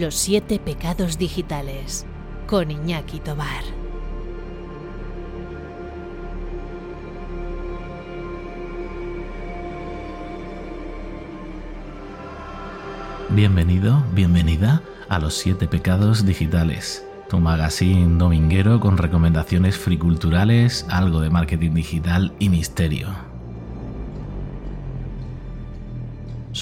Los siete pecados digitales con Iñaki Tobar. Bienvenido, bienvenida a los siete pecados digitales, tu magazine dominguero con recomendaciones friculturales, algo de marketing digital y misterio.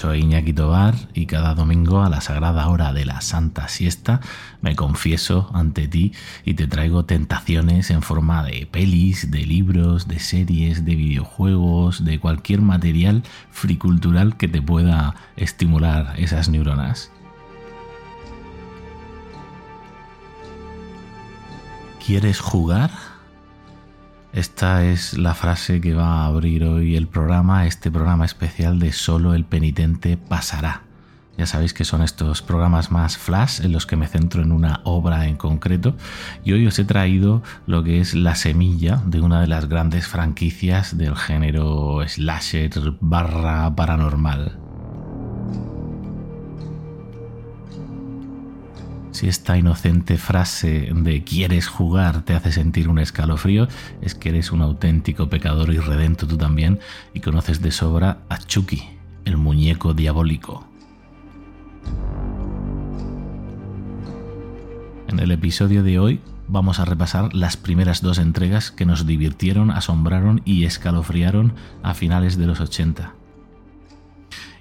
Soy Iñaki Tobar y cada domingo a la sagrada hora de la Santa Siesta me confieso ante ti y te traigo tentaciones en forma de pelis, de libros, de series, de videojuegos, de cualquier material fricultural que te pueda estimular esas neuronas. ¿Quieres jugar? Esta es la frase que va a abrir hoy el programa, este programa especial de Solo el penitente pasará. Ya sabéis que son estos programas más flash en los que me centro en una obra en concreto y hoy os he traído lo que es la semilla de una de las grandes franquicias del género slasher barra paranormal. Si esta inocente frase de quieres jugar te hace sentir un escalofrío, es que eres un auténtico pecador irredento tú también y conoces de sobra a Chucky, el muñeco diabólico. En el episodio de hoy vamos a repasar las primeras dos entregas que nos divirtieron, asombraron y escalofriaron a finales de los 80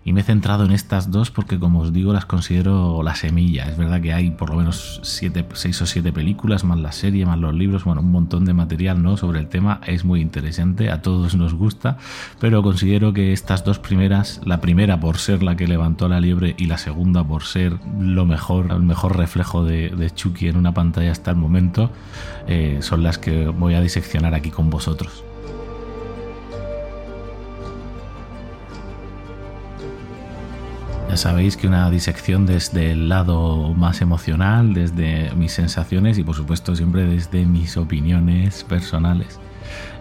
y me he centrado en estas dos porque como os digo las considero la semilla. Es verdad que hay por lo menos seis o siete películas, más la serie, más los libros, bueno, un montón de material ¿no? sobre el tema. Es muy interesante, a todos nos gusta, pero considero que estas dos primeras, la primera por ser la que levantó la liebre y la segunda por ser lo mejor, el mejor reflejo de, Chucky en una pantalla hasta el momento, eh, son las que voy a diseccionar aquí con vosotros. Ya sabéis que una disección desde el lado más emocional, desde mis sensaciones y por supuesto siempre desde mis opiniones personales.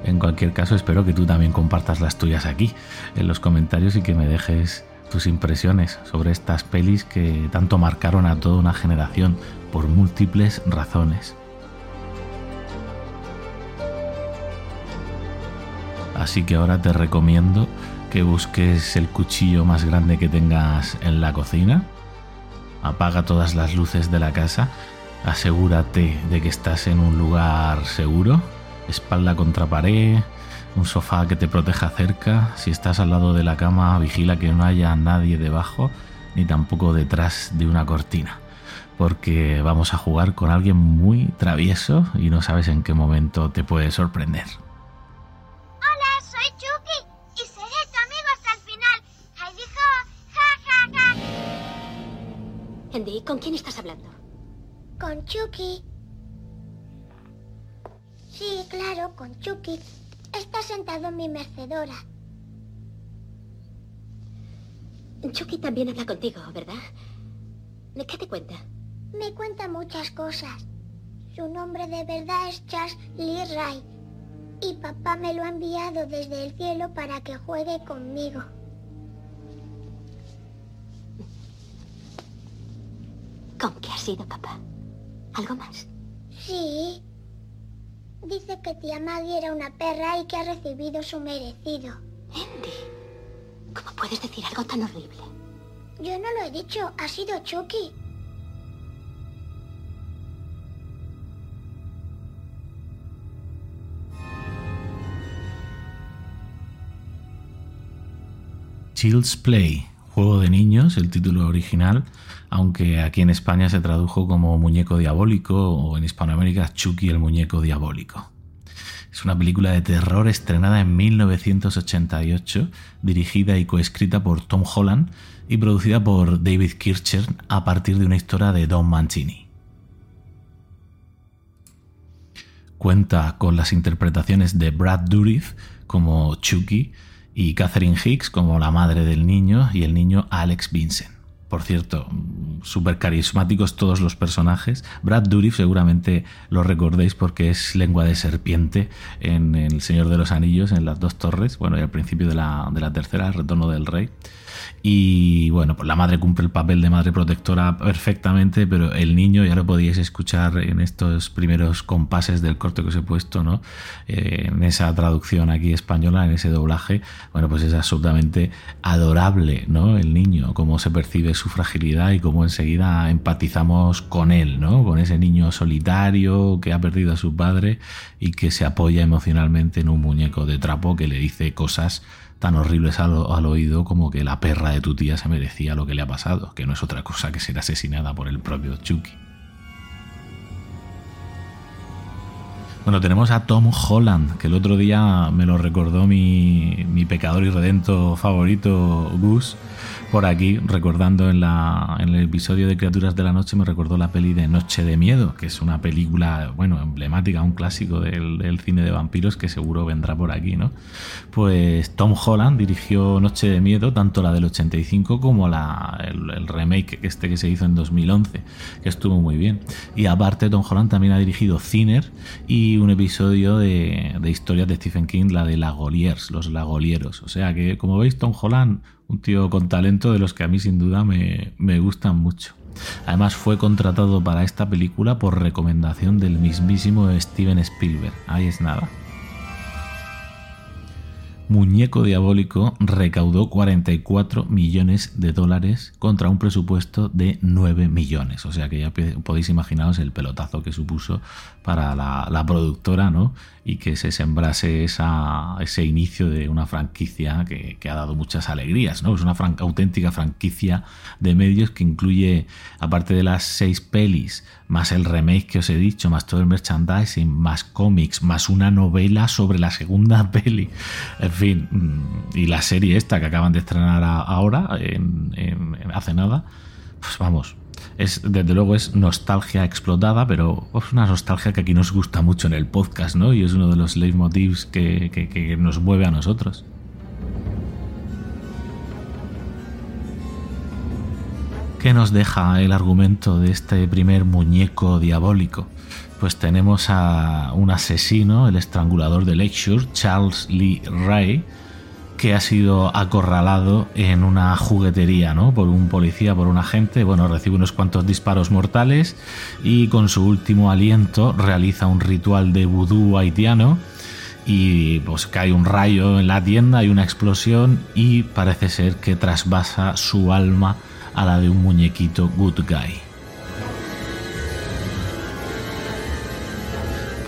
En cualquier caso, espero que tú también compartas las tuyas aquí, en los comentarios y que me dejes tus impresiones sobre estas pelis que tanto marcaron a toda una generación por múltiples razones. Así que ahora te recomiendo que busques el cuchillo más grande que tengas en la cocina, apaga todas las luces de la casa, asegúrate de que estás en un lugar seguro, espalda contra pared, un sofá que te proteja cerca, si estás al lado de la cama vigila que no haya nadie debajo ni tampoco detrás de una cortina, porque vamos a jugar con alguien muy travieso y no sabes en qué momento te puede sorprender. Andy, ¿con quién estás hablando? Con Chucky. Sí, claro, con Chucky. Está sentado en mi mecedora. Chucky también habla contigo, ¿verdad? ¿Qué te cuenta? Me cuenta muchas cosas. Su nombre de verdad es Charles Lee Ray. Y papá me lo ha enviado desde el cielo para que juegue conmigo. ¿Con qué ha sido, papá? ¿Algo más? Sí. Dice que tía Maggie era una perra y que ha recibido su merecido. Andy, ¿cómo puedes decir algo tan horrible? Yo no lo he dicho, ha sido Chucky. Child's Play, juego de niños, el título original, aunque aquí en España se tradujo como Muñeco Diabólico o en Hispanoamérica Chucky el Muñeco Diabólico. Es una película de terror estrenada en 1988, dirigida y coescrita por Tom Holland y producida por David Kircher a partir de una historia de Don Mancini. Cuenta con las interpretaciones de Brad Dourif como Chucky y Catherine Hicks como la madre del niño y el niño Alex Vincent. por cierto, súper carismáticos todos los personajes. Brad Dourif seguramente lo recordéis porque es lengua de serpiente en El Señor de los Anillos, en las dos torres, bueno, y al principio de la, de la tercera, El Retorno del Rey. Y bueno, pues la madre cumple el papel de madre protectora perfectamente, pero el niño ya lo podíais escuchar en estos primeros compases del corte que os he puesto, ¿no? Eh, en esa traducción aquí española, en ese doblaje, bueno, pues es absolutamente adorable, ¿no? El niño, cómo se percibe su fragilidad y cómo enseguida empatizamos con él, ¿no? Con ese niño solitario que ha perdido a su padre y que se apoya emocionalmente en un muñeco de trapo que le dice cosas tan horribles al, al, oído como que la perra de tu tía se merecía lo que le ha pasado, que no es otra cosa que ser asesinada por el propio Chucky. Bueno, tenemos a Tom Holland, que el otro día me lo recordó mi, mi pecador y redento favorito, Gus, por aquí, recordando en, la, en el episodio de Criaturas de la Noche, me recordó la peli de Noche de Miedo, que es una película, bueno, emblemática, un clásico del, cine de vampiros que seguro vendrá por aquí, ¿no? Pues Tom Holland dirigió Noche de Miedo, tanto la del 85 como la, el, remake este que se hizo en 2011, que estuvo muy bien. Y aparte, Tom Holland también ha dirigido Ciner y un episodio de, de historias de Stephen King, la de Lagoliers, los Lagolieros. O sea que, como veis, Tom Holland un tío con talento de los que a mí sin duda me, me, gustan mucho. Además fue contratado para esta película por recomendación del mismísimo Steven Spielberg. Ahí es nada. Muñeco Diabólico recaudó 44 millones de dólares contra un presupuesto de 9 millones. O sea que ya podéis imaginaros el pelotazo que supuso para la, la productora, ¿no? Y que se sembrase esa, ese inicio de una franquicia que, que, ha dado muchas alegrías, ¿no? Es una auténtica franquicia de medios que incluye, aparte de las seis pelis, más el remake que os he dicho, más todo el merchandising, más cómics, más una novela sobre la segunda peli, en fin, y la serie esta que acaban de estrenar ahora, en, hace nada, pues vamos, es, desde luego es nostalgia explotada, pero es una nostalgia que aquí nos gusta mucho en el podcast, ¿no? Y es uno de los leitmotivs que, que, nos mueve a nosotros. ¿Qué nos deja el argumento de este primer muñeco diabólico? Pues tenemos a un asesino, el estrangulador de Lakeshore, Charles Lee Ray, que ha sido acorralado en una juguetería, ¿no? Por un policía, por un agente. Bueno, recibe unos cuantos disparos mortales y con su último aliento realiza un ritual de vudú haitiano y pues cae un rayo en la tienda, hay una explosión y parece ser que trasvasa su alma a la de un muñequito good guy.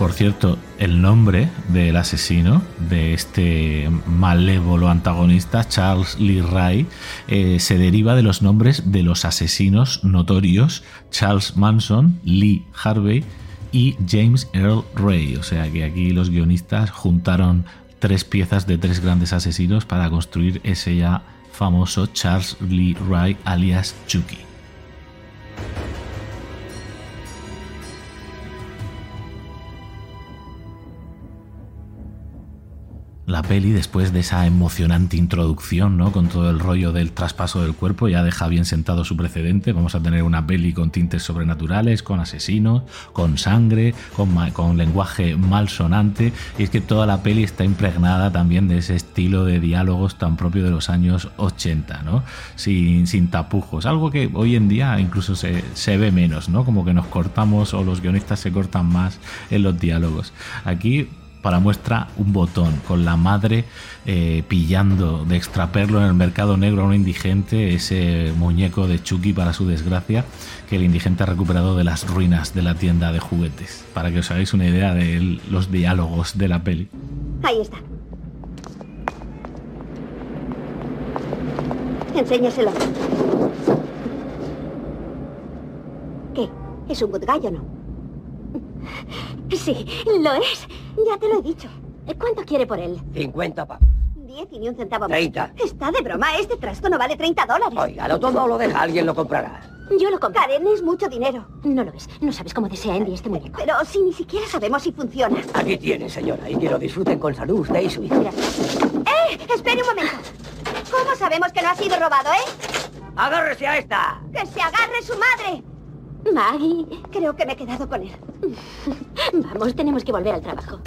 Por cierto, el nombre del asesino, de este malévolo antagonista, Charles Lee Ray, eh, se deriva de los nombres de los asesinos notorios Charles Manson, Lee Harvey y James Earl Ray. O sea que aquí los guionistas juntaron tres piezas de tres grandes asesinos para construir ese ya famoso Charles Lee Ray alias Chucky. La peli, después de esa emocionante introducción, ¿no? Con todo el rollo del traspaso del cuerpo, ya deja bien sentado su precedente. Vamos a tener una peli con tintes sobrenaturales, con asesinos, con sangre, con, con lenguaje malsonante. Y es que toda la peli está impregnada también de ese estilo de diálogos tan propio de los años 80, ¿no? Sin, tapujos. Algo que hoy en día incluso se, se ve menos, ¿no? Como que nos cortamos o los guionistas se cortan más en los diálogos. Aquí para muestra un botón con la madre eh, pillando de extraperlo en el mercado negro a un indigente, ese muñeco de Chucky para su desgracia, que el indigente ha recuperado de las ruinas de la tienda de juguetes, para que os hagáis una idea de los diálogos de la peli. Ahí está. Enséñaselo. ¿Qué? ¿Es un good guy o no? Sí, lo es. Ya te lo he dicho. ¿Cuánto quiere por él? 50 pa. 10 y ni un centavo más. 30. Está de broma. Este trasto no vale 30 dólares. Oiga, lo todo lo deja. Alguien lo comprará. Yo lo compraré. Es mucho dinero. No lo ves. No sabes cómo desea Andy este muñeco. Pero si ni siquiera sabemos si funciona. Aquí tiene, señora. Y que lo disfruten con salud usted y su hijo. Gracias. ¡Eh! Espere un momento. ¿Cómo sabemos que no ha sido robado, eh? ¡Agárrese a esta! ¡Que se agarre su madre! Maggie, creo que me he quedado con él. Vamos, tenemos que volver al trabajo.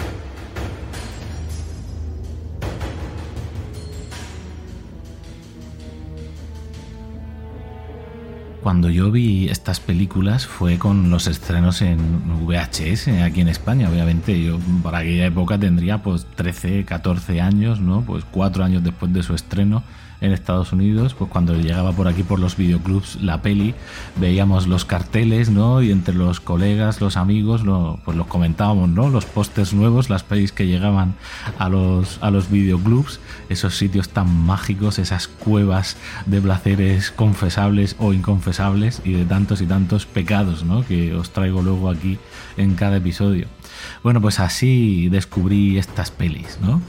Cuando yo vi estas películas fue con los estrenos en VHS aquí en España. Obviamente yo para aquella época tendría pues 13, 14 años, ¿no? Pues cuatro años después de su estreno en Estados Unidos, pues cuando llegaba por aquí por los videoclubs la peli, veíamos los carteles, ¿no? Y entre los colegas, los amigos, pues los comentábamos, ¿no? Los pósters nuevos, las pelis que llegaban a los, a los videoclubs, esos sitios tan mágicos, esas cuevas de placeres confesables o inconfesables y de tantos y tantos pecados, ¿no? Que os traigo luego aquí en cada episodio. Bueno, pues así descubrí estas pelis, ¿no?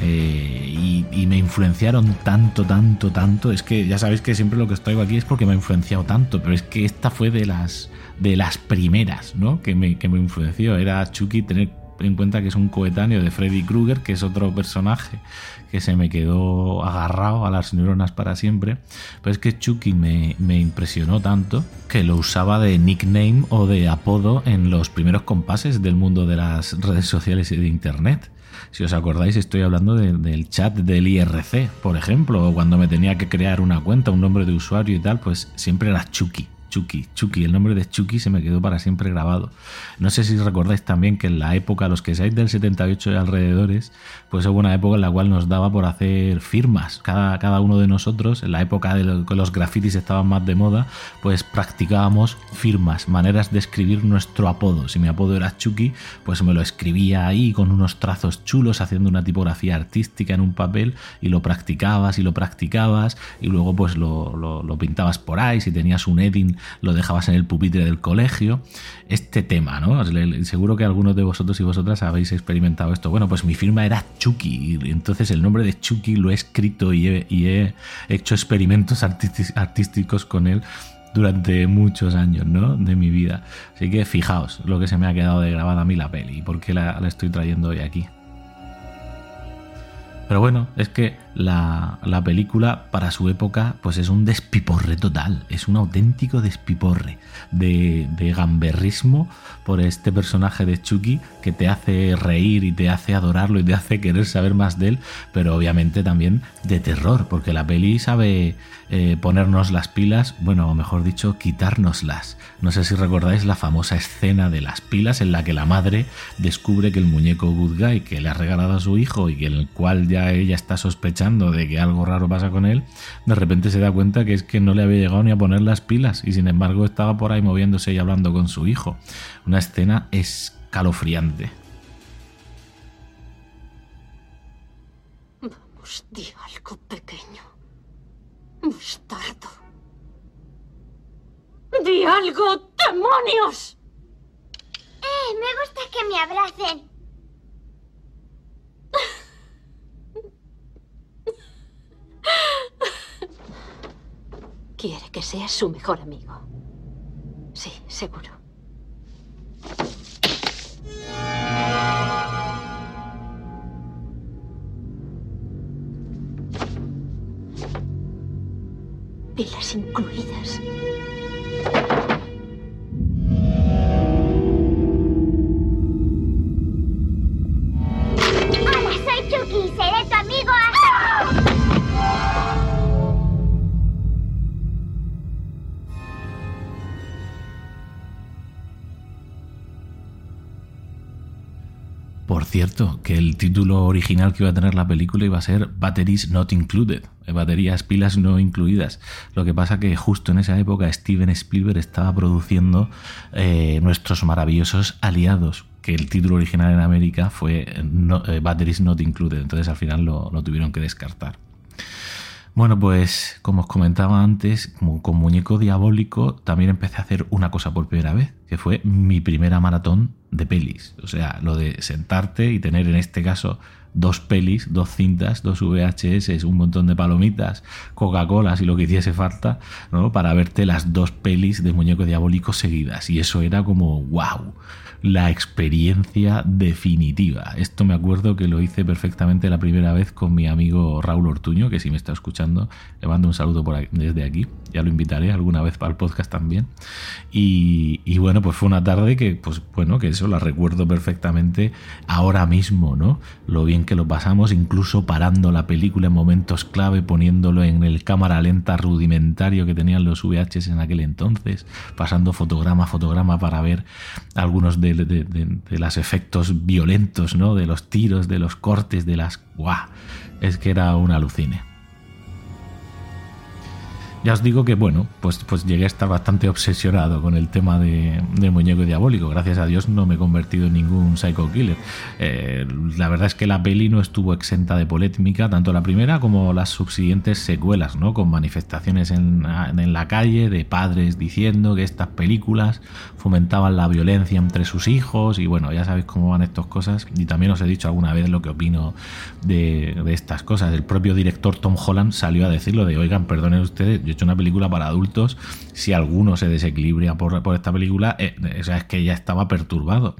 Eh, y, me influenciaron tanto, tanto, tanto. Es que ya sabéis que siempre lo que os traigo aquí es porque me ha influenciado tanto, pero es que esta fue de las, de las primeras ¿no? que, me, que me influenció. Era Chucky, tener en cuenta que es un coetáneo de Freddy Krueger, que es otro personaje que se me quedó agarrado a las neuronas para siempre. Pero es que Chucky me, me impresionó tanto que lo usaba de nickname o de apodo en los primeros compases del mundo de las redes sociales y de Internet. Si os acordáis, estoy hablando del chat del IRC, por ejemplo, o cuando me tenía que crear una cuenta, un nombre de usuario y tal, pues siempre era Chucky. Chucky, Chucky, el nombre de Chucky se me quedó para siempre grabado. No sé si recordáis también que en la época, los que seáis del 78 y alrededores, pues hubo una época en la cual nos daba por hacer firmas. Cada, cada uno de nosotros, en la época de que los grafitis estaban más de moda, pues practicábamos firmas, maneras de escribir nuestro apodo. Si mi apodo era Chucky, pues me lo escribía ahí con unos trazos chulos, haciendo una tipografía artística en un papel y lo practicabas y lo practicabas y luego pues lo, lo, lo pintabas por ahí. Si tenías un Edding lo dejabas en el pupitre del colegio. Este tema, ¿no? Seguro que algunos de vosotros y vosotras habéis experimentado esto. Bueno, pues mi firma era Chucky, y entonces el nombre de Chucky lo he escrito y he, hecho experimentos artísticos con él durante muchos años ¿no? de mi vida. Así que fijaos lo que se me ha quedado de grabada a mí la peli y por qué la estoy trayendo hoy aquí. Pero bueno, es que la, película para su época pues es un despiporre total, es un auténtico despiporre de, de, gamberrismo por este personaje de Chucky que te hace reír y te hace adorarlo y te hace querer saber más de él, pero obviamente también de terror, porque la peli sabe eh, ponernos las pilas, bueno, mejor dicho, quitárnoslas. No sé si recordáis la famosa escena de las pilas en la que la madre descubre que el muñeco Good Guy que le ha regalado a su hijo y que el cual ya ella está sospechando de que algo raro pasa con él, de repente se da cuenta que es que no le había llegado ni a poner las pilas y sin embargo estaba por ahí moviéndose y hablando con su hijo. Una escena escalofriante. Vamos, di algo pequeño. Bastardo. ¡Di algo, demonios! ¡Eh! Me gusta que me abracen. Quiere que seas su mejor amigo. Sí, seguro. Pilas incluidas. Cierto, que el título original que iba a tener la película iba a ser Batteries Not Included, eh, baterías, pilas no incluidas. Lo que pasa que justo en esa época Steven Spielberg estaba produciendo eh, nuestros maravillosos aliados, que el título original en América fue eh, Batteries Not Included, entonces al final lo, lo tuvieron que descartar. Bueno, pues como os comentaba antes, con muñeco diabólico también empecé a hacer una cosa por primera vez, que fue mi primera maratón de pelis. O sea, lo de sentarte y tener en este caso dos pelis, dos cintas, dos VHS, un montón de palomitas, Coca-Colas y lo que hiciese falta, ¿no? Para verte las dos pelis de Muñeco Diabólico seguidas. Y eso era como, wow la experiencia definitiva. Esto me acuerdo que lo hice perfectamente la primera vez con mi amigo Raúl Ortuño, que si me está escuchando, le mando un saludo desde aquí. Ya lo invitaré alguna vez para el podcast también. Y, bueno, pues fue una tarde que, pues bueno, que eso la recuerdo perfectamente ahora mismo, ¿no? Lo bien que lo pasamos, incluso parando la película en momentos clave, poniéndolo en el cámara lenta rudimentario que tenían los VHs en aquel entonces, pasando fotograma a fotograma para ver algunos de de, los efectos violentos, ¿no? De los tiros, de los cortes, de las... ¡Guau! Es que era un alucine. Ya os digo que, bueno, pues, pues llegué a estar bastante obsesionado con el tema de, del muñeco diabólico. Gracias a Dios no me he convertido en ningún psycho killer. Eh, la verdad es que la peli no estuvo exenta de polémica, tanto la primera como las subsiguientes secuelas, ¿no? Con manifestaciones en, en la calle de padres diciendo que estas películas fomentaban la violencia entre sus hijos y bueno, ya sabéis cómo van estas cosas. Y también os he dicho alguna vez lo que opino de, de estas cosas. El propio director Tom Holland salió a decirlo de, oigan, perdonen ustedes, he hecho una película para adultos, si alguno se desequilibra por, por esta película, eh, es que ya estaba perturbado.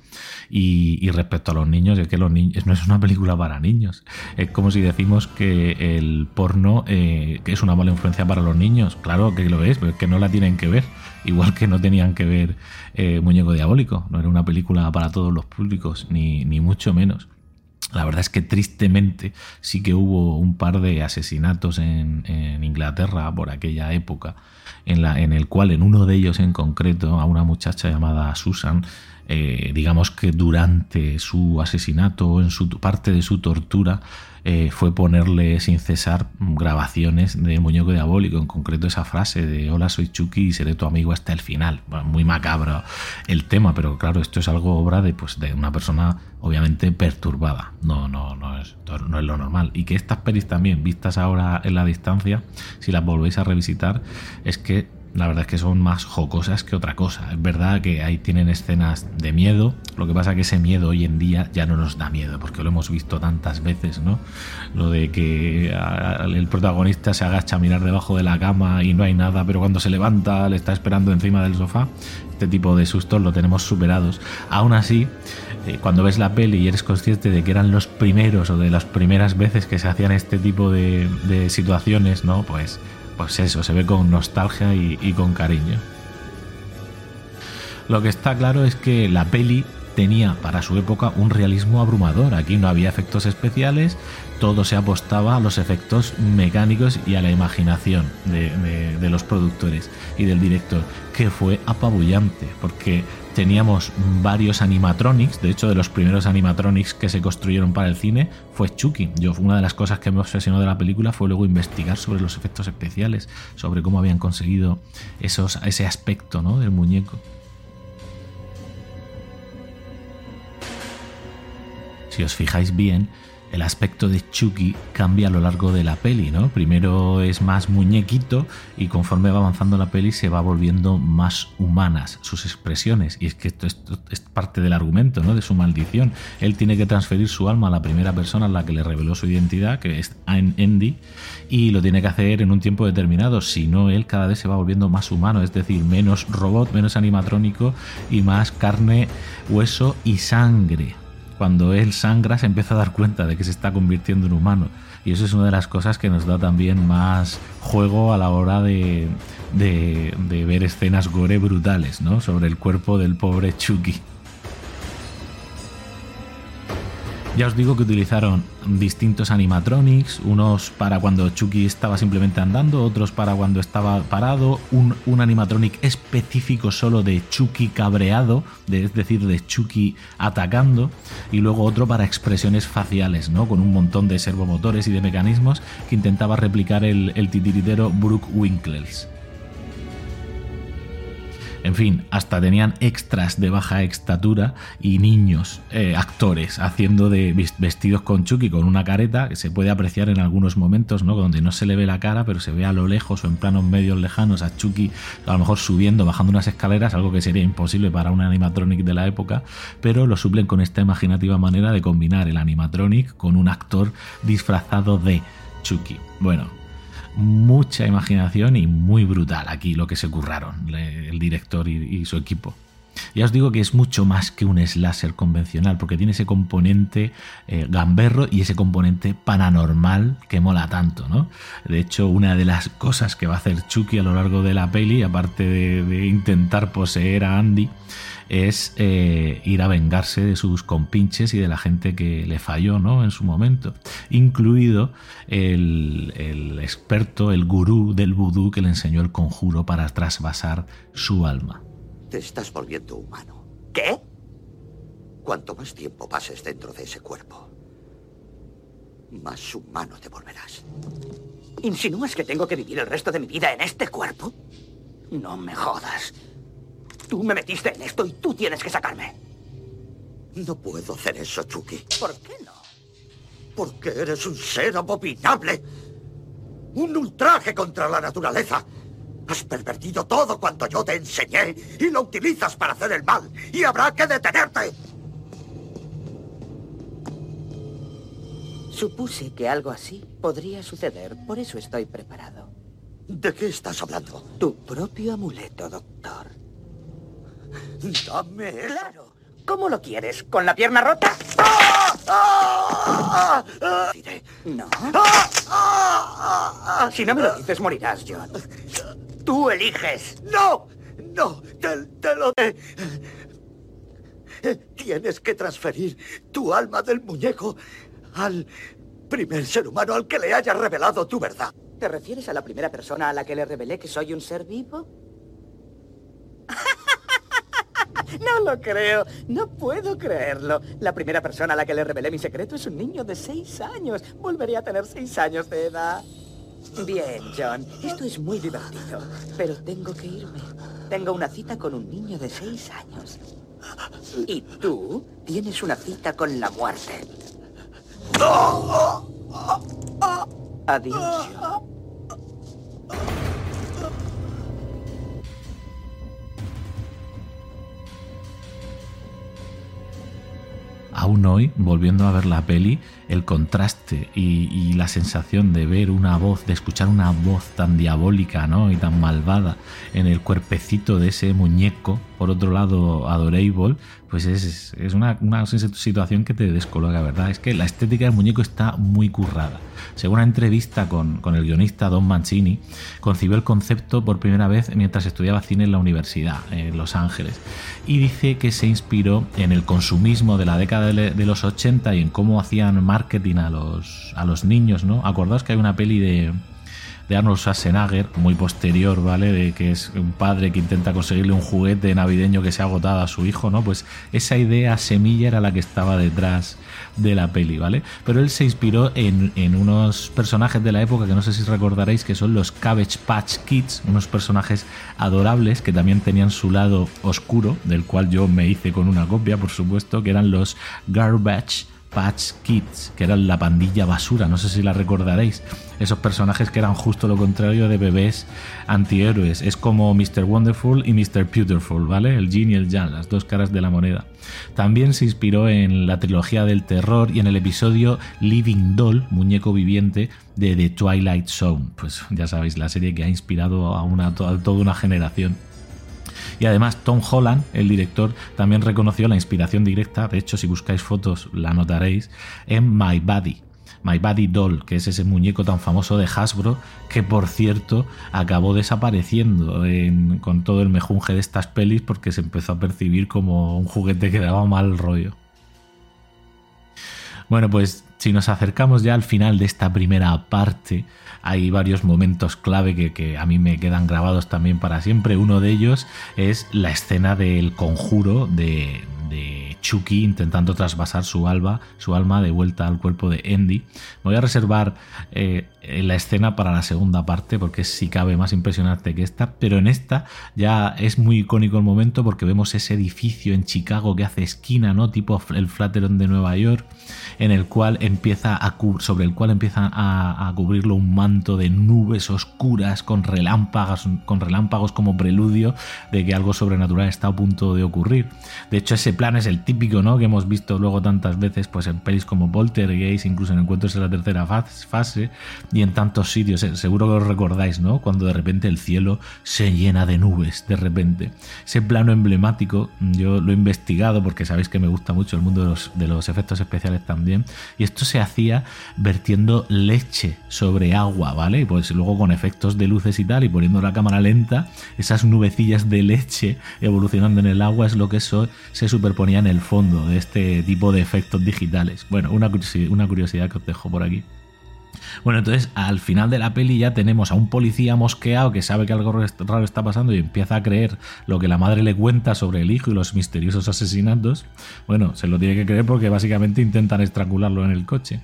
Y, respecto a los niños, es que los niños no es una película para niños. Es como si decimos que el porno eh, es una mala influencia para los niños. Claro que lo es, pero es que no la tienen que ver. Igual que no tenían que ver eh, Muñeco Diabólico. No era una película para todos los públicos, ni, ni mucho menos. La verdad es que tristemente sí que hubo un par de asesinatos en, Inglaterra por aquella época, en, la, en, el cual en uno de ellos en concreto, a una muchacha llamada Susan, eh, digamos que durante su asesinato o en su parte de su tortura, eh, fue ponerle sin cesar grabaciones de Muñeco Diabólico, en concreto esa frase de Hola, soy Chucky y seré tu amigo hasta el final. muy macabro el tema, pero claro, esto es algo obra de, pues, de una persona obviamente perturbada. No, no, no es, no es lo normal. Y que estas pelis también, vistas ahora en la distancia, si las volvéis a revisitar, es que la verdad es que son más jocosas que otra cosa. Es verdad que ahí tienen escenas de miedo, lo que pasa es que ese miedo hoy en día ya no nos da miedo, porque lo hemos visto tantas veces, ¿no? Lo de que el protagonista se agacha a mirar debajo de la cama y no hay nada, pero cuando se levanta le está esperando encima del sofá. Este tipo de sustos lo tenemos superados. Aún así, eh, cuando ves la peli y eres consciente de que eran los primeros o de las primeras veces que se hacían este tipo de, de situaciones, ¿no? Pues pues eso, se ve con nostalgia y, con cariño. Lo que está claro es que la peli tenía para su época un realismo abrumador. Aquí no había efectos especiales, todo se apostaba a los efectos mecánicos y a la imaginación de, de los productores y del director, que fue apabullante, porque teníamos varios animatronics, de hecho de los primeros animatronics que se construyeron para el cine fue Chucky. Yo una de las cosas que me obsesionó de la película fue luego investigar sobre los efectos especiales, sobre cómo habían conseguido esos, ese aspecto ¿no? del muñeco. Si os fijáis bien, el aspecto de Chucky cambia a lo largo de la peli, ¿no? Primero es más muñequito y conforme va avanzando la peli se va volviendo más humanas sus expresiones. Y es que esto, es parte del argumento, ¿no? De su maldición. Él tiene que transferir su alma a la primera persona a la que le reveló su identidad, que es Andy, y lo tiene que hacer en un tiempo determinado. Si no, él cada vez se va volviendo más humano, es decir, menos robot, menos animatrónico y más carne, hueso y sangre cuando él sangra se empieza a dar cuenta de que se está convirtiendo en humano. Y eso es una de las cosas que nos da también más juego a la hora de, de, de ver escenas gore brutales, ¿no? Sobre el cuerpo del pobre Chucky. Ya os digo que utilizaron distintos animatronics, unos para cuando Chucky estaba simplemente andando, otros para cuando estaba parado, un, animatronic específico solo de Chucky cabreado, es decir, de Chucky atacando, y luego otro para expresiones faciales, ¿no? Con un montón de servomotores y de mecanismos que intentaba replicar el, el titiritero Brooke Winkles. En fin, hasta tenían extras de baja estatura y niños eh, actores haciendo de vestidos con Chucky con una careta que se puede apreciar en algunos momentos, ¿no? Donde no se le ve la cara, pero se ve a lo lejos o en planos medios lejanos a Chucky a lo mejor subiendo, bajando unas escaleras, algo que sería imposible para un animatronic de la época, pero lo suplen con esta imaginativa manera de combinar el animatronic con un actor disfrazado de Chucky. Bueno, mucha imaginación y muy brutal aquí lo que se curraron el director y, su equipo. Ya os digo que es mucho más que un slasher convencional, porque tiene ese componente eh, gamberro y ese componente paranormal que mola tanto, ¿no? De hecho, una de las cosas que va a hacer Chucky a lo largo de la peli, aparte de intentar poseer a Andy, es eh, ir a vengarse de sus compinches y de la gente que le falló ¿no? en su momento, incluido el, el experto, el gurú del vudú que le enseñó el conjuro para trasvasar su alma. Te estás volviendo humano. ¿Qué? Cuanto más tiempo pases dentro de ese cuerpo, más humano te volverás. ¿Insinúas que tengo que vivir el resto de mi vida en este cuerpo? No me jodas. Tú me metiste en esto y tú tienes que sacarme. No puedo hacer eso, Chucky. ¿Por qué no? Porque eres un ser abominable. Un ultraje contra la naturaleza. Has pervertido todo cuanto yo te enseñé y lo utilizas para hacer el mal. Y habrá que detenerte. Supuse que algo así podría suceder, por eso estoy preparado. ¿De qué estás hablando? Tu propio amuleto, doctor. Dame Claro. ¿Cómo lo quieres? ¿Con la pierna rota? No. Si no me lo dices, morirás, John. Tú eliges. ¡No! ¡No! ¡Te, te lo... Tienes que transferir tu alma del muñeco al primer ser humano al que le haya revelado tu verdad. ¿Te refieres a la primera persona a la que le revelé que soy un ser vivo? No lo creo. No puedo creerlo. La primera persona a la que le revelé mi secreto es un niño de seis años. Volveré a tener seis años de edad. Bien, John. Esto es muy divertido. Pero tengo que irme. Tengo una cita con un niño de seis años. Y tú tienes una cita con la muerte. Adiós. Aún hoy, volviendo a ver la peli, el contraste y, la sensación de ver una voz, de escuchar una voz tan diabólica ¿no? y tan malvada en el cuerpecito de ese muñeco, por otro lado adorable, pues es, una, situación que te descoloca, ¿verdad? Es que la estética del muñeco está muy currada. Según una entrevista con, el guionista Don Mancini, concibió el concepto por primera vez mientras estudiaba cine en la universidad, en Los Ángeles, y dice que se inspiró en el consumismo de la década de, los 80 y en cómo hacían marketing a los, a los niños, ¿no? Acordaos que hay una peli de, de Arnold Schwarzenegger, muy posterior, ¿vale? De que es un padre que intenta conseguirle un juguete navideño que se ha agotado a su hijo, ¿no? Pues esa idea semilla era la que estaba detrás de la peli, ¿vale? Pero él se inspiró en, en unos personajes de la época que no sé si recordaréis que son los Cabbage Patch Kids, unos personajes adorables que también tenían su lado oscuro, del cual yo me hice con una copia, por supuesto, que eran los Garbage Patch Kids, que eran la pandilla basura, no sé si la recordaréis. Esos personajes que eran justo lo contrario de bebés antihéroes. Es como Mr. Wonderful y Mr. Beautiful, ¿vale? El Jin y el Jan, las dos caras de la moneda. También se inspiró en la trilogía del terror y en el episodio Living Doll, muñeco viviente, de The Twilight Zone. Pues ya sabéis, la serie que ha inspirado a, una, a toda una generación. Y además Tom Holland, el director, también reconoció la inspiración directa, de hecho si buscáis fotos la notaréis, en My Body. My Body Doll, que es ese muñeco tan famoso de Hasbro, que por cierto acabó desapareciendo con todo el mejunje de estas pelis porque se empezó a percibir como un juguete que daba mal rollo. Bueno, pues si nos acercamos ya al final de esta primera parte, hay varios momentos clave que, a mí me quedan grabados también para siempre. Uno de ellos es la escena del conjuro de, Chucky intentando trasvasar su alma, su alma de vuelta al cuerpo de Andy. Me voy a reservar eh, la escena para la segunda parte porque si cabe más impresionante que esta, pero en esta ya es muy icónico el momento porque vemos ese edificio en Chicago que hace esquina, ¿no? Tipo el Flatiron de Nueva York, en el cual empieza a sobre el cual empieza a, cubrirlo un manto de nubes oscuras con relámpagos, con relámpagos como preludio de que algo sobrenatural está a punto de ocurrir. De hecho, ese plan es el típico, ¿no? Que hemos visto luego tantas veces, pues en pelis como Poltergeist, incluso en Encuentros en la tercera fase y en tantos sitios. Eh, seguro que os recordáis, ¿no? Cuando de repente el cielo se llena de nubes, de repente. Ese plano emblemático, yo lo he investigado porque sabéis que me gusta mucho el mundo de los, efectos especiales también. Y esto se hacía vertiendo leche sobre agua, ¿vale? Pues luego con efectos de luces y tal, y poniendo la cámara lenta, esas nubecillas de leche evolucionando en el agua es lo que eso se superponía en el fondo de este tipo de efectos digitales. Bueno, una curiosidad que os dejo por aquí. Bueno, entonces al final de la peli ya tenemos a un policía mosqueado que sabe que algo raro está pasando y empieza a creer lo que la madre le cuenta sobre el hijo y los misteriosos asesinatos. Bueno, se lo tiene que creer porque básicamente intentan estrangularlo en el coche.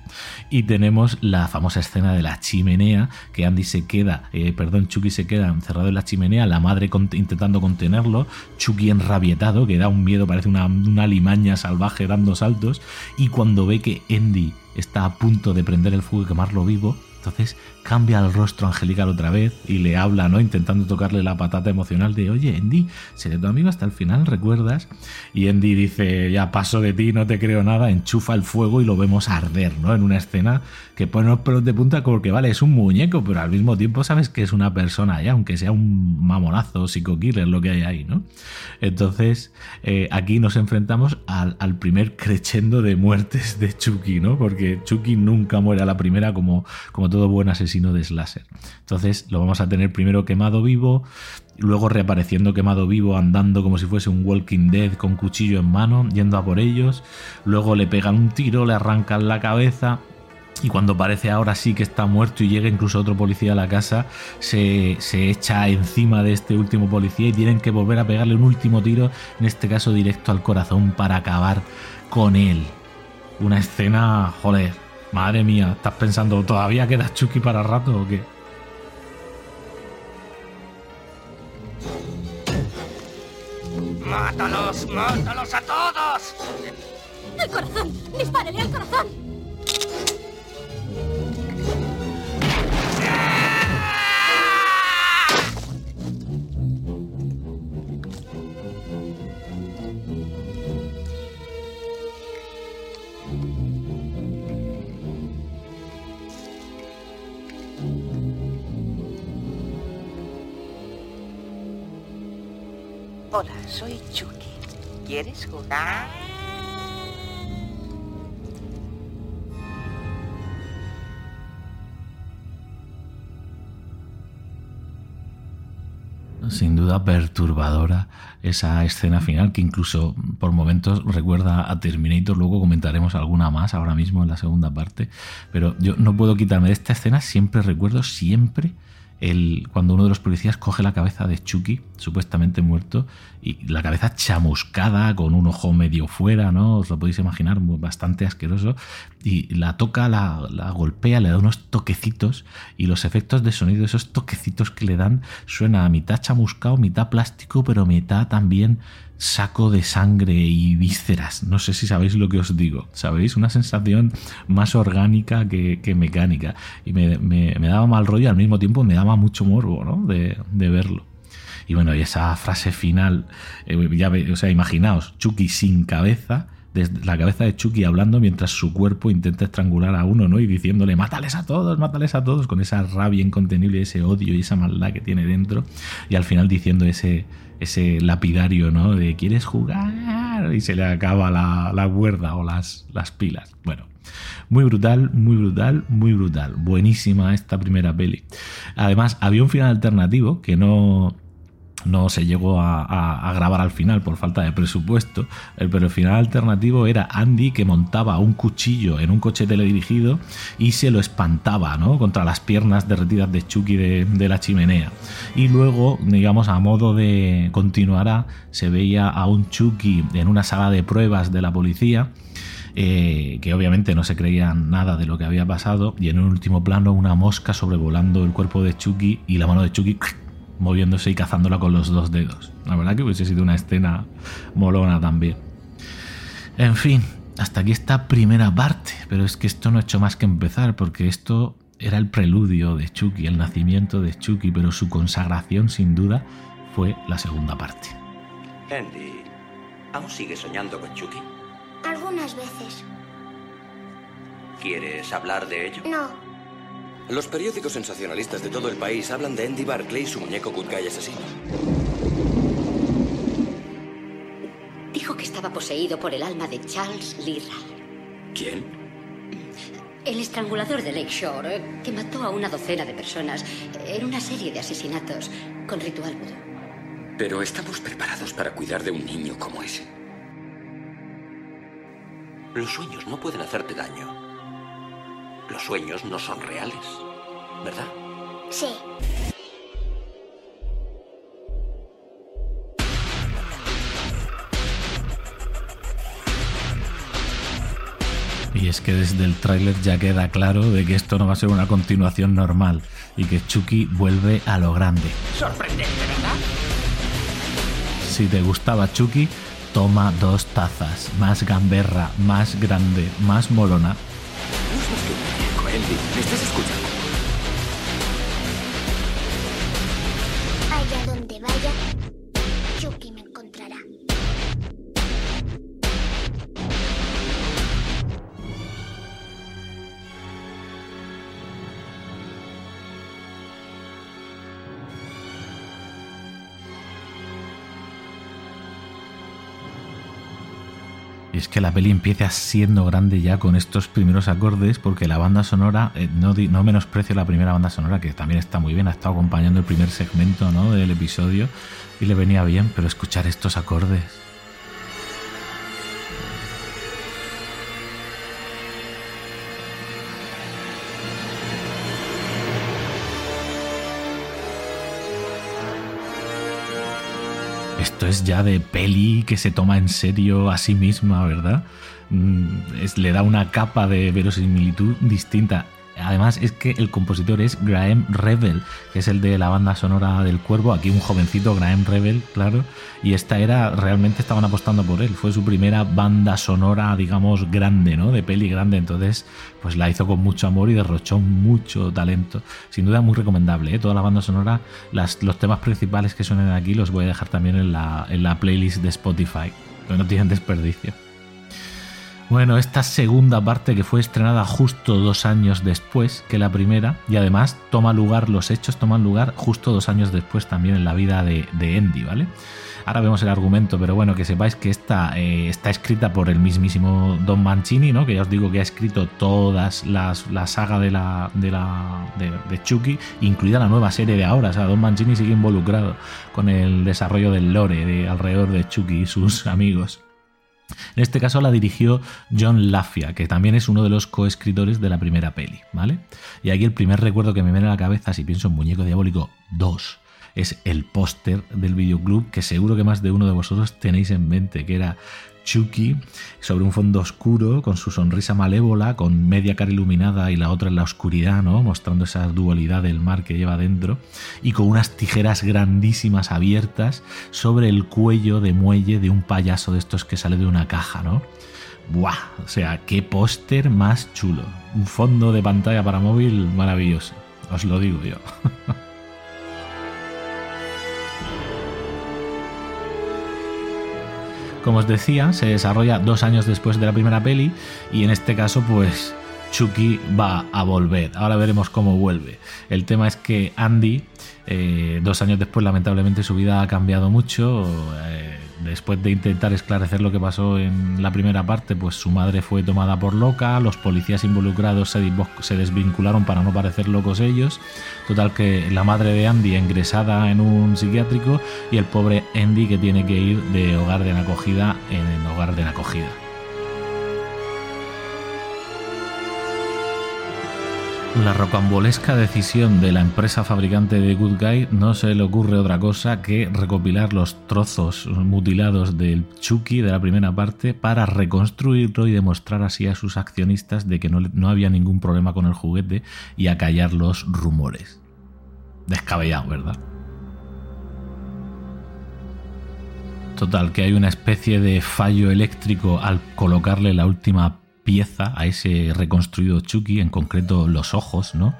Y tenemos la famosa escena de la chimenea, que Andy se queda, eh, perdón, Chucky se queda encerrado en la chimenea, la madre intentando contenerlo, Chucky enrabietado, que da un miedo, parece una, una limaña salvaje dando saltos, y cuando ve que Andy está a punto de prender el fuego y quemarlo vivo, entonces cambia el rostro angelical otra vez y le habla, ¿no? Intentando tocarle la patata emocional de, oye, Andy, seré tu amigo hasta el final, ¿recuerdas? Y Andy dice, ya paso de ti, no te creo nada, enchufa el fuego y lo vemos arder, ¿no? En una escena que pone los pelos de punta porque, vale, es un muñeco, pero al mismo tiempo sabes que es una persona ya, aunque sea un mamonazo, psico-killer, lo que hay ahí, ¿no? Entonces, eh, aquí nos enfrentamos al, primer crescendo de muertes de Chucky, ¿no? Porque Chucky nunca muere a la primera como, como todo buen asesino sino de Slasher. Entonces lo vamos a tener primero quemado vivo, luego reapareciendo quemado vivo, andando como si fuese un Walking Dead con cuchillo en mano, yendo a por ellos, luego le pegan un tiro, le arrancan la cabeza, y cuando parece ahora sí que está muerto y llega incluso otro policía a la casa, se, se, echa encima de este último policía y tienen que volver a pegarle un último tiro, en este caso directo al corazón, para acabar con él. Una escena, joder, Madre mía, ¿estás pensando, todavía queda Chucky para rato o qué? ¡Mátalos! ¡Mátalos a todos! ¡El corazón! ¡Dispárele al corazón! Hola, soy Chucky. ¿Quieres jugar? Sin duda perturbadora esa escena final que incluso por momentos recuerda a Terminator, luego comentaremos alguna más ahora mismo en la segunda parte, pero yo no puedo quitarme de esta escena, siempre recuerdo, siempre cuando uno de los policías coge la cabeza de Chucky, supuestamente muerto, y la cabeza chamuscada, con un ojo medio fuera, ¿no? Os lo podéis imaginar, bastante asqueroso, y la toca, la, la golpea, le da unos toquecitos, y los efectos de sonido, esos toquecitos que le dan, suena a mitad chamuscado, mitad plástico, pero mitad también saco de sangre y vísceras. No sé si sabéis lo que os digo. ¿Sabéis? Una sensación más orgánica que, mecánica. Y me, daba mal rollo, al mismo tiempo me daba mucho morbo, ¿no? De, verlo. Y bueno, y esa frase final, eh, ya o sea, imaginaos, Chucky sin cabeza, desde la cabeza de Chucky hablando mientras su cuerpo intenta estrangular a uno, ¿no? Y diciéndole, mátales a todos, mátales a todos, con esa rabia incontenible, ese odio y esa maldad que tiene dentro. Y al final diciendo ese, ese lapidario, ¿no? De ¿quieres jugar? Y se le acaba la, la cuerda o las, las pilas. Bueno, muy brutal, muy brutal, muy brutal. Buenísima esta primera peli. Además, había un final alternativo que no, no se llegó a, grabar al final por falta de presupuesto, pero el final alternativo era Andy que montaba un cuchillo en un coche teledirigido y se lo espantaba ¿no? contra las piernas derretidas de Chucky de, la chimenea. Y luego, digamos, a modo de continuará, se veía a un Chucky en una sala de pruebas de la policía. Eh, que obviamente no se creían nada de lo que había pasado, y en un último plano una mosca sobrevolando el cuerpo de Chucky y la mano de Chucky moviéndose y cazándola con los dos dedos. La verdad que hubiese sido una escena molona también. En fin, hasta aquí esta primera parte, pero es que esto no ha hecho más que empezar, porque esto era el preludio de Chucky, el nacimiento de Chucky, pero su consagración sin duda fue la segunda parte. Andy, ¿aún sigues soñando con Chucky? Algunas veces. ¿Quieres hablar de ello? No. Los periódicos sensacionalistas de todo el país hablan de Andy Barclay y su muñeco Good Guy asesino. Dijo que estaba poseído por el alma de Charles Lee ¿Quién? El estrangulador de Lakeshore, eh, que mató a una docena de personas en una serie de asesinatos con ritual Pero estamos preparados para cuidar de un niño como ese. Los sueños no pueden hacerte daño. Los sueños no son reales, ¿verdad? Sí. Y es que desde el tráiler ya queda claro de que esto no va a ser una continuación normal y que Chucky vuelve a lo grande. Sorprendente, ¿verdad? Si te gustaba Chucky, toma dos tazas, más gamberra, más grande, más molona ¿me estás escuchando? Que la peli empieza siendo grande ya con estos primeros acordes, porque la banda sonora, eh, no, no menosprecio la primera banda sonora, que también está muy bien, ha estado acompañando el primer segmento ¿no? del episodio y le venía bien, pero escuchar estos acordes esto es ya de peli que se toma en serio a sí misma, ¿verdad? Mm, le da una capa de verosimilitud distinta. Además es que el compositor es Graham Revel, que es el de la banda sonora del Cuervo, aquí un jovencito Graham Revel, claro, y esta era, realmente estaban apostando por él, fue su primera banda sonora, digamos, grande, ¿no? De peli grande, entonces pues la hizo con mucho amor y derrochó mucho talento. Sin duda muy recomendable, ¿eh? Toda la banda sonora, los temas principales que suenan aquí los voy a dejar también en la, en la playlist de Spotify, que no tienen desperdicio. Bueno, esta segunda parte que fue estrenada justo dos años después que la primera y además toma lugar, los hechos toman lugar justo dos años después también en la vida de, de Andy, ¿vale? Ahora vemos el argumento, pero bueno, que sepáis que esta eh, está escrita por el mismísimo Don Mancini, ¿no? Que ya os digo que ha escrito todas las la saga de la de la de, Chucky, incluida la nueva serie de ahora. O sea, Don Mancini sigue involucrado con el desarrollo del lore de alrededor de Chucky y sus amigos. En este caso la dirigió John Lafia, que también es uno de los coescritores de la primera peli, ¿vale? Y aquí el primer recuerdo que me viene a la cabeza, si pienso en Muñeco Diabólico 2, es el póster del videoclub que seguro que más de uno de vosotros tenéis en mente, que era Chucky sobre un fondo oscuro, con su sonrisa malévola, con media cara iluminada y la otra en la oscuridad, ¿no? Mostrando esa dualidad del mar que lleva dentro, y con unas tijeras grandísimas abiertas sobre el cuello de muelle de un payaso de estos que sale de una caja, ¿no? ¡Buah! O sea, qué póster más chulo. Un fondo de pantalla para móvil maravilloso. Os lo digo yo. Como os decía, se desarrolla dos años después de la primera peli y en este caso pues Chucky va a volver. Ahora veremos cómo vuelve. El tema es que Andy, eh, dos años después, lamentablemente su vida ha cambiado mucho. Eh, después de intentar esclarecer lo que pasó en la primera parte, pues su madre fue tomada por loca, los policías involucrados se, se desvincularon para no parecer locos ellos. Total que la madre de Andy ingresada en un psiquiátrico y el pobre Andy que tiene que ir de hogar de acogida en hogar de acogida. La rocambolesca decisión de la empresa fabricante de Good Guy no se le ocurre otra cosa que recopilar los trozos mutilados del Chucky de la primera parte para reconstruirlo y demostrar así a sus accionistas de que no, no había ningún problema con el juguete y acallar los rumores. Descabellado, ¿verdad? Total, que hay una especie de fallo eléctrico al colocarle la última pieza a ese reconstruido Chucky, en concreto los ojos, ¿no?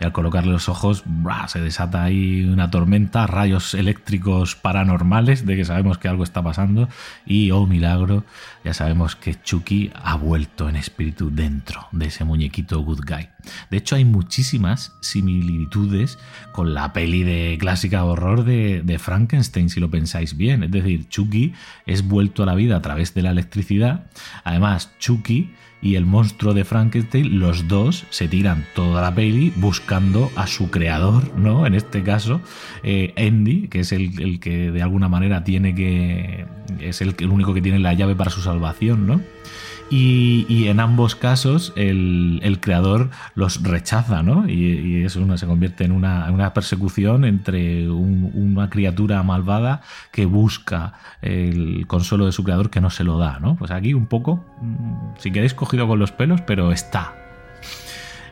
Y al colocarle los ojos, se desata ahí una tormenta, rayos eléctricos paranormales de que sabemos que algo está pasando. Y, oh milagro, ya sabemos que Chucky ha vuelto en espíritu dentro de ese muñequito Good Guy. De hecho, hay muchísimas similitudes con la peli de clásica horror de, de Frankenstein, si lo pensáis bien. Es decir, Chucky es vuelto a la vida a través de la electricidad. Además, Chucky y el monstruo de Frankenstein, los dos se tiran toda la peli buscando a su creador, ¿no? En este caso, eh, Andy, que es el, que de alguna manera tiene que. es el, el único que tiene la llave para su salvación, ¿no? Y, en ambos casos el, creador los rechaza, ¿no? Y, eso se convierte en una, persecución entre una criatura malvada que busca el consuelo de su creador que no se lo da, ¿no? Pues aquí un poco, mm, si queréis cogido con los pelos, pero está.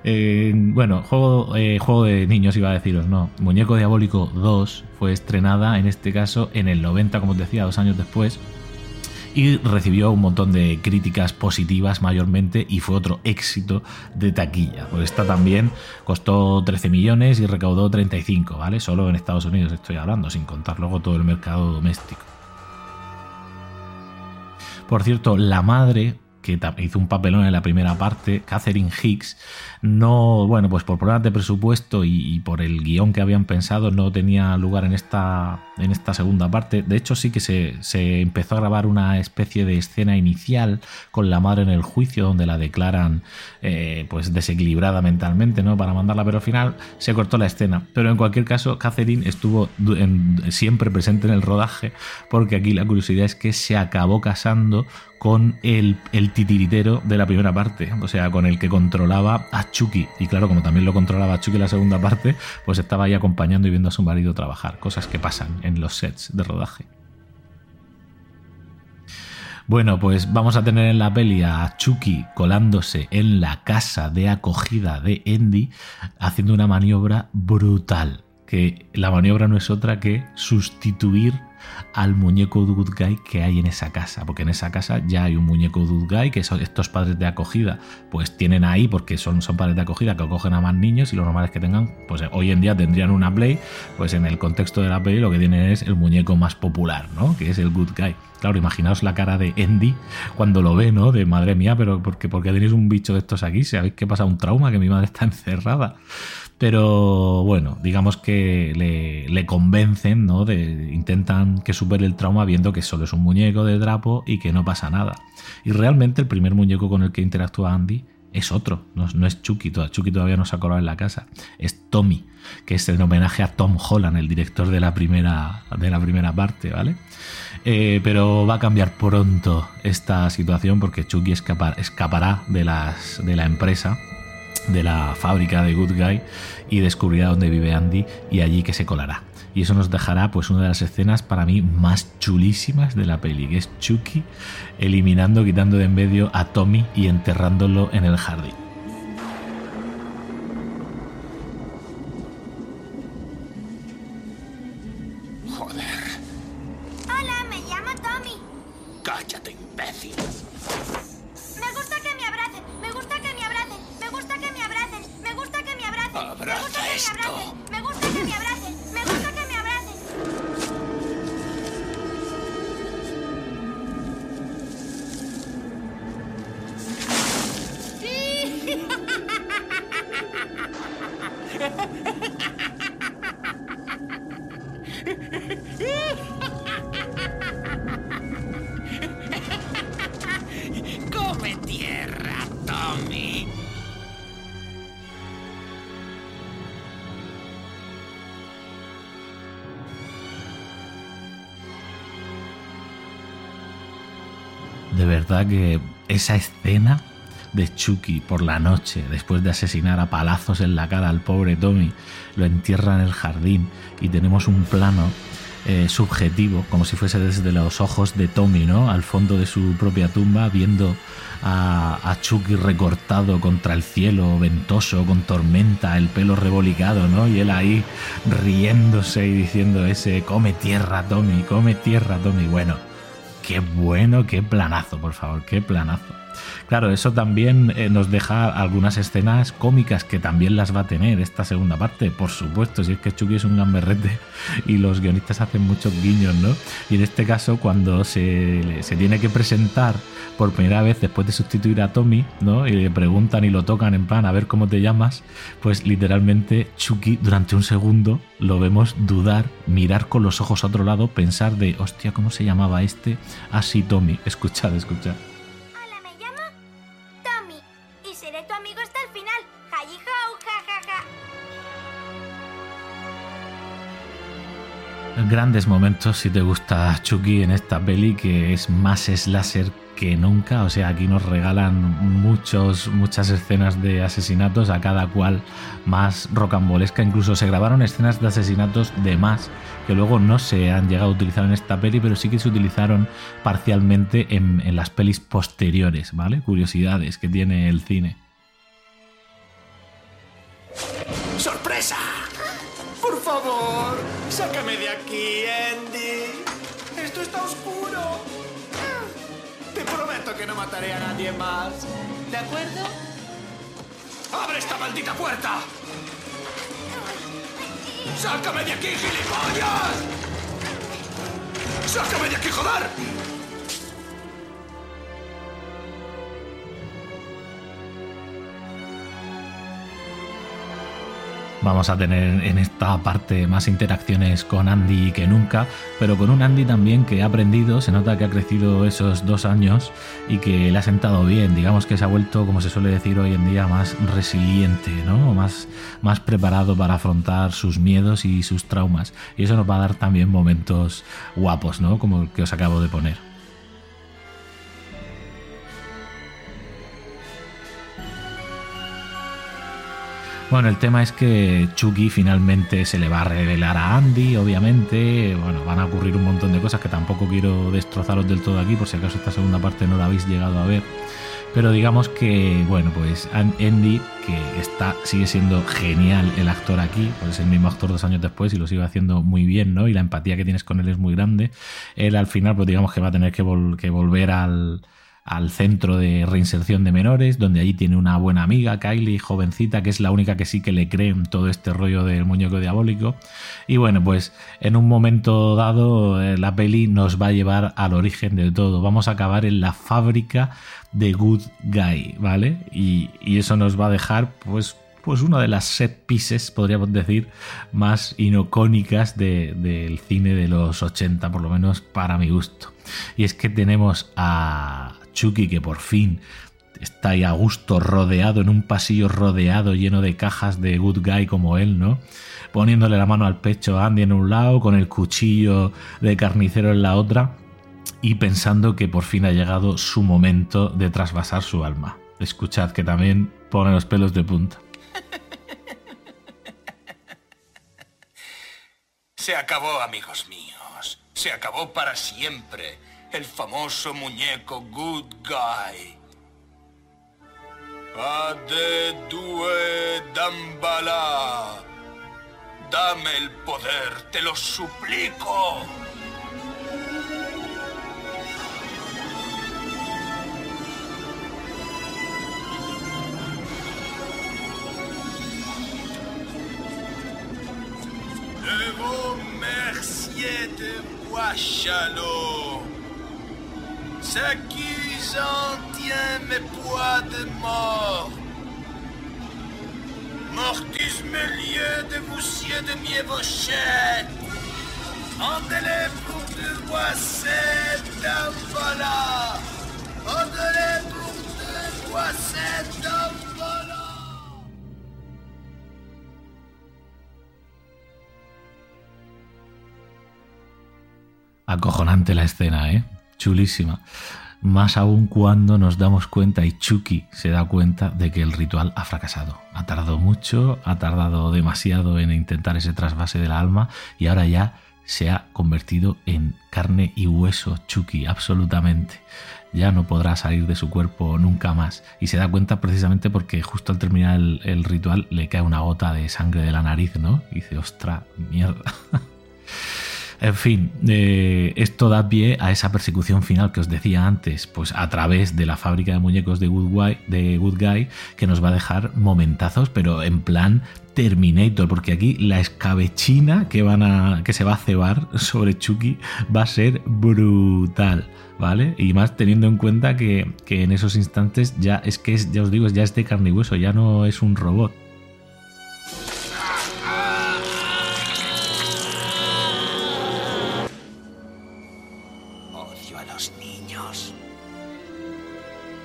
Eh, bueno, juego, eh, juego de niños iba a deciros, no. Muñeco Diabólico 2 fue estrenada en este caso en el 90, como os decía, dos años después y recibió un montón de críticas positivas mayormente y fue otro éxito de taquilla. Pues esta también costó 13 millones y recaudó 35, ¿vale? Solo en Estados Unidos estoy hablando, sin contar luego todo el mercado doméstico. Por cierto, la madre que hizo un papelón en la primera parte, Catherine Hicks, no, bueno, pues por problemas de presupuesto y, por el guion que habían pensado, no tenía lugar en esta, en esta segunda parte. De hecho, sí que se, empezó a grabar una especie de escena inicial con la madre en el juicio, donde la declaran eh, pues desequilibrada mentalmente, ¿no? Para mandarla, pero al final se cortó la escena. Pero en cualquier caso, Catherine estuvo siempre presente en el rodaje, porque aquí la curiosidad es que se acabó casando con el, titiritero de la primera parte, o sea, con el que controlaba a Chucky. Y claro, como también lo controlaba Chucky en la segunda parte, pues estaba ahí acompañando y viendo a su marido trabajar, cosas que pasan en los sets de rodaje. Bueno, pues vamos a tener en la peli a Chucky colándose en la casa de acogida de Andy, haciendo una maniobra brutal. Que la maniobra no es otra que sustituir al muñeco Good Guy que hay en esa casa, porque en esa casa ya hay un muñeco Good Guy que son estos padres de acogida pues tienen ahí porque son, son padres de acogida que acogen a más niños y lo normal es que tengan, pues hoy en día tendrían una Play, pues en el contexto de la Play lo que tienen es el muñeco más popular, ¿no? Que es el Good Guy. Claro, imaginaos la cara de Andy cuando lo ve, ¿no? De madre mía, pero porque, porque tenéis un bicho de estos aquí, sabéis que pasa un trauma, que mi madre está encerrada. Pero bueno, digamos que le, convencen, ¿no? De, intentan que supere el trauma viendo que solo es un muñeco de trapo y que no pasa nada. Y realmente el primer muñeco con el que interactúa Andy es otro, no, es Chucky, Chucky todavía no se ha colado en la casa, es Tommy, que es en homenaje a Tom Holland, el director de la primera, de la primera parte, ¿vale? Eh, pero va a cambiar pronto esta situación porque Chucky escapará de, la empresa de la fábrica de Good Guy y descubrirá dónde vive Andy y allí que se colará. Y eso nos dejará pues una de las escenas para mí más chulísimas de la peli, que es Chucky eliminando, quitando de en medio a Tommy y enterrándolo en el jardín. Por la noche, después de asesinar a palazos en la cara al pobre Tommy, lo entierra en el jardín y tenemos un plano eh, subjetivo, como si fuese desde los ojos de Tommy, ¿no? Al fondo de su propia tumba, viendo a, a, Chucky recortado contra el cielo, ventoso, con tormenta, el pelo revolicado, ¿no? Y él ahí riéndose y diciendo ese, come tierra, Tommy, come tierra, Tommy. Bueno, qué bueno, qué planazo, por favor, qué planazo. Claro, eso también eh, nos deja algunas escenas cómicas que también las va a tener esta segunda parte, por supuesto, si es que Chucky es un gamberrete y los guionistas hacen muchos guiños, ¿no? Y en este caso, cuando se, se tiene que presentar por primera vez después de sustituir a Tommy, ¿no? Y le preguntan y lo tocan en plan a ver cómo te llamas, pues literalmente Chucky durante un segundo lo vemos dudar, mirar con los ojos a otro lado, pensar de, hostia, ¿cómo se llamaba este? Así Tommy, escuchad, escuchad. Grandes momentos si te gusta Chucky en esta peli que es más slasher que nunca, o sea, aquí nos regalan muchos, muchas escenas de asesinatos, a cada cual más rocambolesca, incluso se grabaron escenas de asesinatos de más, que luego no se han llegado a utilizar en esta peli, pero sí que se utilizaron parcialmente en, en las pelis posteriores, ¿vale? Curiosidades que tiene el cine. ¡Sorpresa! Por favor, sácame de aquí, Andy. Esto está oscuro. Te prometo que no mataré a nadie más. ¿De acuerdo? ¡Abre esta maldita puerta! ¡Sácame de aquí, gilipollas! ¡Sácame de aquí, joder! Vamos a tener en esta parte más interacciones con Andy que nunca, pero con un Andy también que ha aprendido, se nota que ha crecido esos dos años y que le ha sentado bien, digamos que se ha vuelto, como se suele decir hoy en día, más resiliente, ¿no? Más, más preparado para afrontar sus miedos y sus traumas. Y eso nos va a dar también momentos guapos, ¿no? Como el que os acabo de poner. Bueno, el tema es que Chucky finalmente se le va a revelar a Andy, obviamente. Bueno, van a ocurrir un montón de cosas que tampoco quiero destrozaros del todo aquí, por si acaso esta segunda parte no la habéis llegado a ver. Pero digamos que, bueno, pues Andy, que está, sigue siendo genial el actor aquí, pues es el mismo actor dos años después y lo sigue haciendo muy bien, ¿no? Y la empatía que tienes con él es muy grande. Él al final, pues digamos que va a tener que, que volver al, al centro de reinserción de menores, donde allí tiene una buena amiga, Kylie, jovencita, que es la única que sí que le cree en todo este rollo del muñeco diabólico. Y bueno, pues en un momento dado eh, la peli nos va a llevar al origen de todo. Vamos a acabar en la fábrica de Good Guy, ¿vale? Y, y eso nos va a dejar pues pues una de las set pieces, podríamos decir, más inocónicas del de, cine de los 80, por lo menos para mi gusto. Y es que tenemos a Chucky que por fin está ahí a gusto, rodeado en un pasillo rodeado, lleno de cajas de good guy como él, ¿no? Poniéndole la mano al pecho a Andy en un lado, con el cuchillo de carnicero en la otra, y pensando que por fin ha llegado su momento de trasvasar su alma. Escuchad que también pone los pelos de punta. Se acabó, amigos míos. Se acabó para siempre el famoso muñeco Good Guy. Ade due Dambala. Dame el poder, te lo suplico. Mercier de S'accusant, en tient mes poids de mort. Mortus me lieu de vous cieux de mièvrochette. Endelé pour deux bois sept voilà. Endelé pour deux bois sept voilà. Acojonante la escena, ¿eh? Chulísima. más aún cuando nos damos cuenta y Chucky se da cuenta de que el ritual ha fracasado. Ha tardado mucho, ha tardado demasiado en intentar ese trasvase del alma y ahora ya se ha convertido en carne y hueso Chucky, absolutamente. Ya no podrá salir de su cuerpo nunca más. Y se da cuenta precisamente porque justo al terminar el, ritual le cae una gota de sangre de la nariz, ¿no? Y dice, ostra, mierda. En fin, eh, esto da pie a esa persecución final que os decía antes, pues a través de la fábrica de muñecos de Good, Guy, que nos va a dejar momentazos, pero en plan Terminator, porque aquí la escabechina que, van a, que se va a cebar sobre Chucky va a ser brutal. ¿Vale? Y más teniendo en cuenta que, que en esos instantes ya es que es, ya os digo, ya es de carne y hueso, ya no es un robot.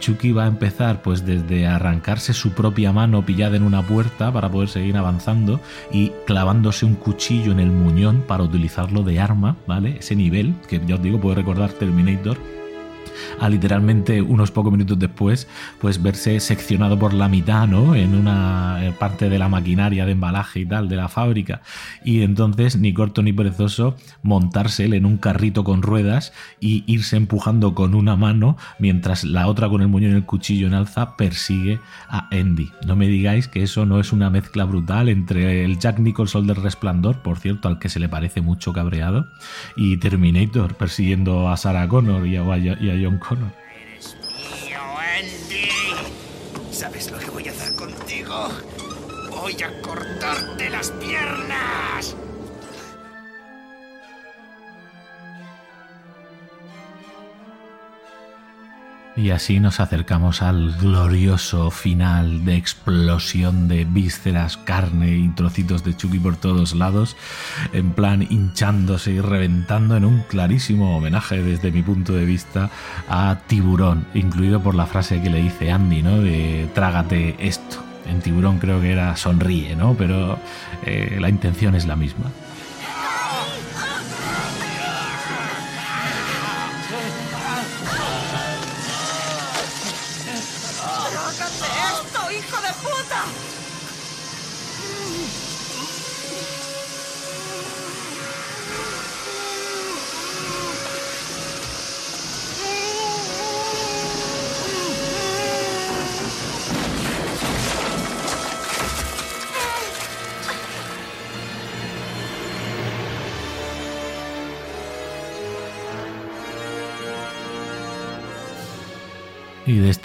Chucky va a empezar pues desde arrancarse su propia mano pillada en una puerta para poder seguir avanzando y clavándose un cuchillo en el muñón para utilizarlo de arma, ¿vale? Ese nivel, que ya os digo, puede recordar Terminator, a literalmente unos pocos minutos después, pues verse seccionado por la mitad, ¿no? En una parte de la maquinaria de embalaje y tal de la fábrica. Y entonces, ni corto ni perezoso, montársele en un carrito con ruedas y irse empujando con una mano mientras la otra con el muñón y el cuchillo en alza persigue a Andy. No me digáis que eso no es una mezcla brutal entre el Jack Nicholson del Resplandor, por cierto, al que se le parece mucho cabreado, y Terminator persiguiendo a Sarah Connor y a, y a Connor. Mío, Andy. ¿Sabes lo que voy a hacer contigo? Voy a cortarte las piernas. Y así nos acercamos al glorioso final de explosión de vísceras, carne y trocitos de Chucky por todos lados, en plan hinchándose y reventando en un clarísimo homenaje desde mi punto de vista a Tiburón, incluido por la frase que le dice Andy, ¿no? De trágate esto. En Tiburón creo que era sonríe, ¿no? Pero eh, la intención es la misma.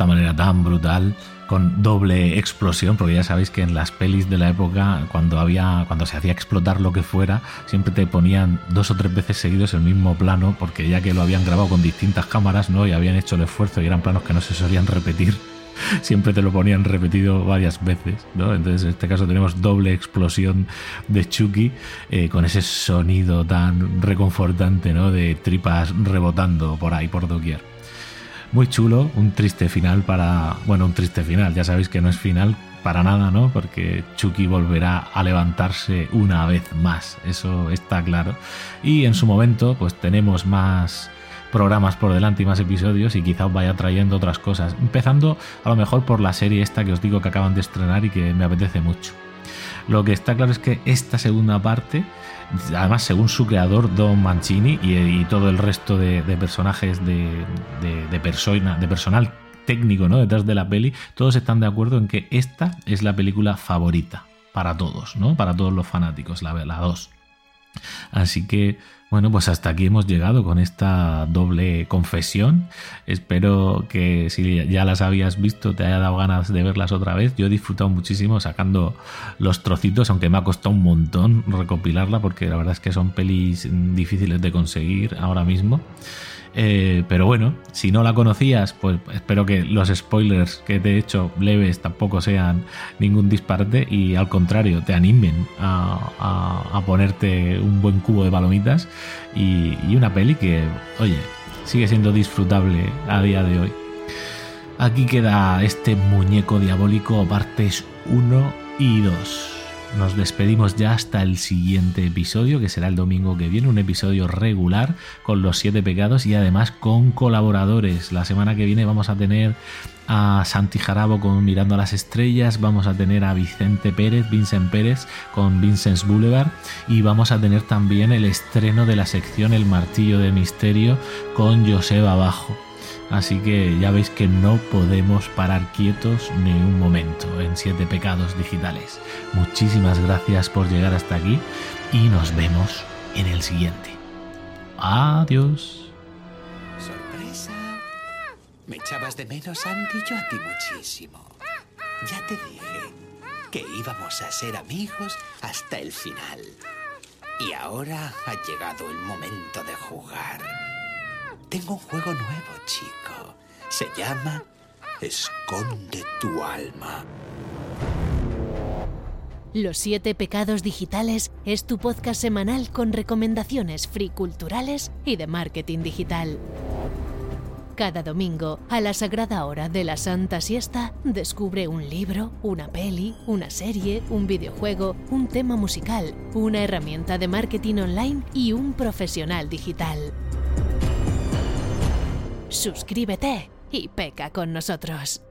Manera tan brutal, con doble explosión, porque ya sabéis que en las pelis de la época, cuando había, cuando se hacía explotar lo que fuera, siempre te ponían dos o tres veces seguidos el mismo plano, porque ya que lo habían grabado con distintas cámaras, ¿no? Y habían hecho el esfuerzo y eran planos que no se solían repetir. Siempre te lo ponían repetido varias veces, ¿no? Entonces en este caso tenemos doble explosión de Chucky eh, con ese sonido tan reconfortante, ¿no? De tripas rebotando por ahí, por doquier. Muy chulo, un triste final para. Bueno, un triste final, ya sabéis que no es final para nada, ¿no? Porque Chucky volverá a levantarse una vez más, eso está claro. Y en su momento, pues tenemos más programas por delante y más episodios y quizá os vaya trayendo otras cosas. Empezando a lo mejor por la serie esta que os digo que acaban de estrenar y que me apetece mucho. Lo que está claro es que esta segunda parte, además según su creador Don Mancini y, todo el resto de, personajes de, de, persona, de personal técnico ¿no? detrás de la peli, todos están de acuerdo en que esta es la película favorita para todos, ¿no? Para todos los fanáticos, la 2. Así que, bueno, pues hasta aquí hemos llegado con esta doble confesión. Espero que si ya las habías visto te haya dado ganas de verlas otra vez. Yo he disfrutado muchísimo sacando los trocitos, aunque me ha costado un montón recopilarla porque la verdad es que son pelis difíciles de conseguir ahora mismo. Eh, pero bueno, si no la conocías, pues espero que los spoilers que te he hecho leves tampoco sean ningún disparate y al contrario te animen a, a, ponerte un buen cubo de palomitas y, y una peli que, oye, sigue siendo disfrutable a día de hoy. Aquí queda este muñeco diabólico partes 1 y 2. Nos despedimos ya hasta el siguiente episodio, que será el domingo que viene, un episodio regular con los siete pecados y además con colaboradores. La semana que viene vamos a tener a Santi Jarabo con Mirando a las Estrellas, vamos a tener a Vicente Pérez, Vincent Pérez con Vincent's Boulevard y vamos a tener también el estreno de la sección El Martillo de Misterio con Joseba Abajo. Así que ya veis que no podemos parar quietos ni un momento en Siete Pecados Digitales. Muchísimas gracias por llegar hasta aquí y nos vemos en el siguiente. Adiós. Sorpresa. ¿Me echabas de menos, Andy? Yo a ti muchísimo. Ya te dije que íbamos a ser amigos hasta el final. Y ahora ha llegado el momento de jugar. Tengo un juego nuevo, chico. Se llama Esconde tu alma. Los siete pecados digitales es tu podcast semanal con recomendaciones free culturales y de marketing digital. Cada domingo, a la sagrada hora de la Santa Siesta, descubre un libro, una peli, una serie, un videojuego, un tema musical, una herramienta de marketing online y un profesional digital. Suscríbete y peca con nosotros.